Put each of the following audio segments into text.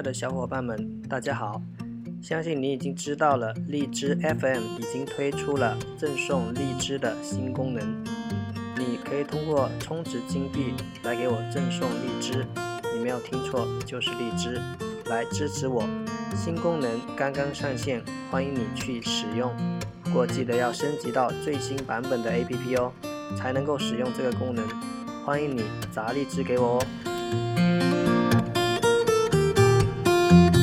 爱的小伙伴们，大家好！相信你已经知道了，荔枝 FM 已经推出了赠送荔枝的新功能。你可以通过充值金币来给我赠送荔枝，你没有听错，就是荔枝，来支持我。新功能刚刚上线，欢迎你去使用。不过记得要升级到最新版本的 APP 哦，才能够使用这个功能。欢迎你砸荔枝给我哦。Thank you.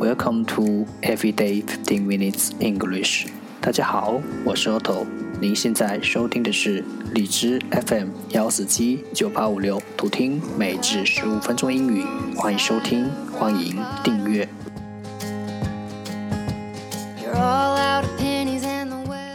Welcome to Everyday Fifteen Minutes English. 大家好，我是 Otto。您现在收听的是荔枝 FM 幺四七九八五六，图听每至十五分钟英语。欢迎收听，欢迎订阅。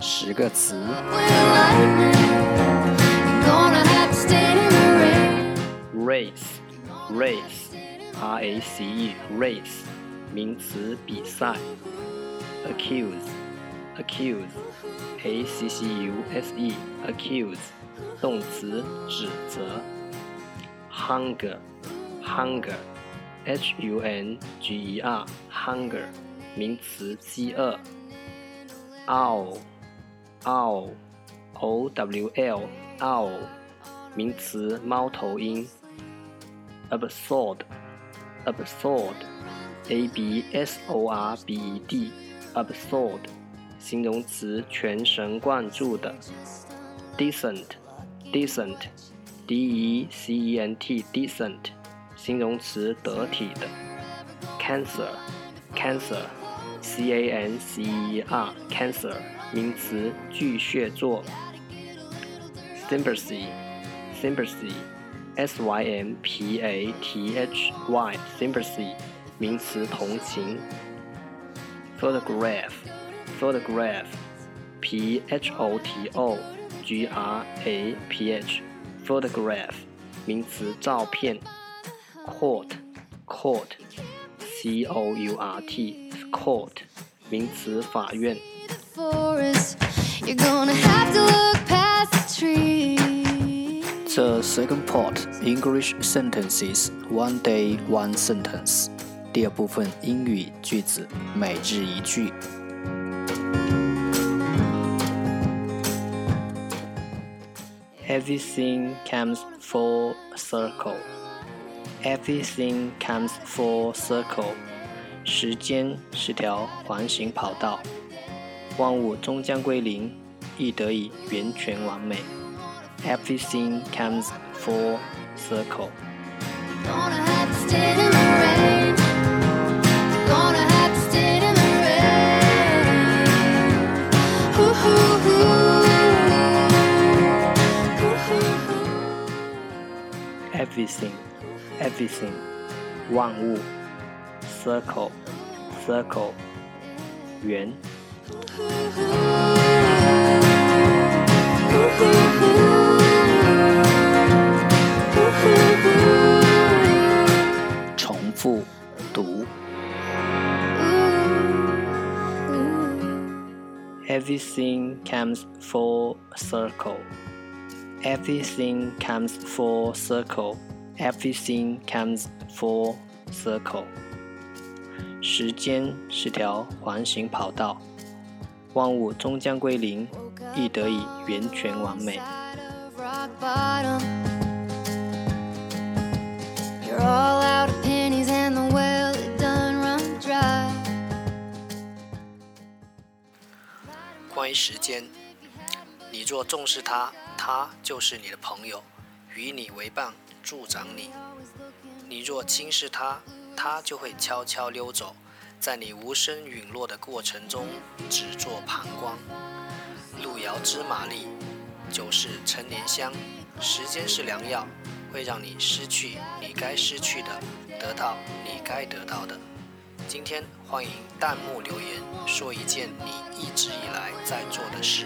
十个词。Race, race, R A C E, race, 名词，比赛。Accuse, accuse, A C C U S E, accuse, 动词，指责。Hunger, hunger, H U N G E R, hunger, 名词，饥饿。Owl, owl, O W L, owl, 名词，猫头鹰。Absurd, absurd, A B S O R B E D, absurd, 形容词，全神贯注的。Decent, decent, D E C E N T, decent, 形容词，得体的。Cancer, cancer, C A N C E R, cancer, 名词，巨蟹座。Sympathy, sympathy, S Y M P A T H Y, sympathy, 名词，同情。Photograph, photograph, P H O T O G R A P H, photograph, 名词，照片。Court, court, C O U R T, court, 名词，法院。The second part English sentences one day one sentence. 第二部分英语句子每日一句。Everything comes full circle. Everything comes full circle. 时间是条环形跑道，万物终将归零，亦得以圆全完美。Everything comes full circle. Everything, everything, 万物，circle, circle, 圆。重复读。 Everything comes full circle. Everything comes full circle. Everything comes full circle。时间是条环形跑道，万物终将归零，亦得以源泉完美。关于时间，你若重视它，它就是你的朋友。与你为伴，助长你；你若轻视它，它就会悄悄溜走，在你无声陨落的过程中，只做旁观。路遥知马力，酒是陈年香，时间是良药，会让你失去你该失去的，得到你该得到的。今天欢迎弹幕留言，说一件你一直以来在做的事。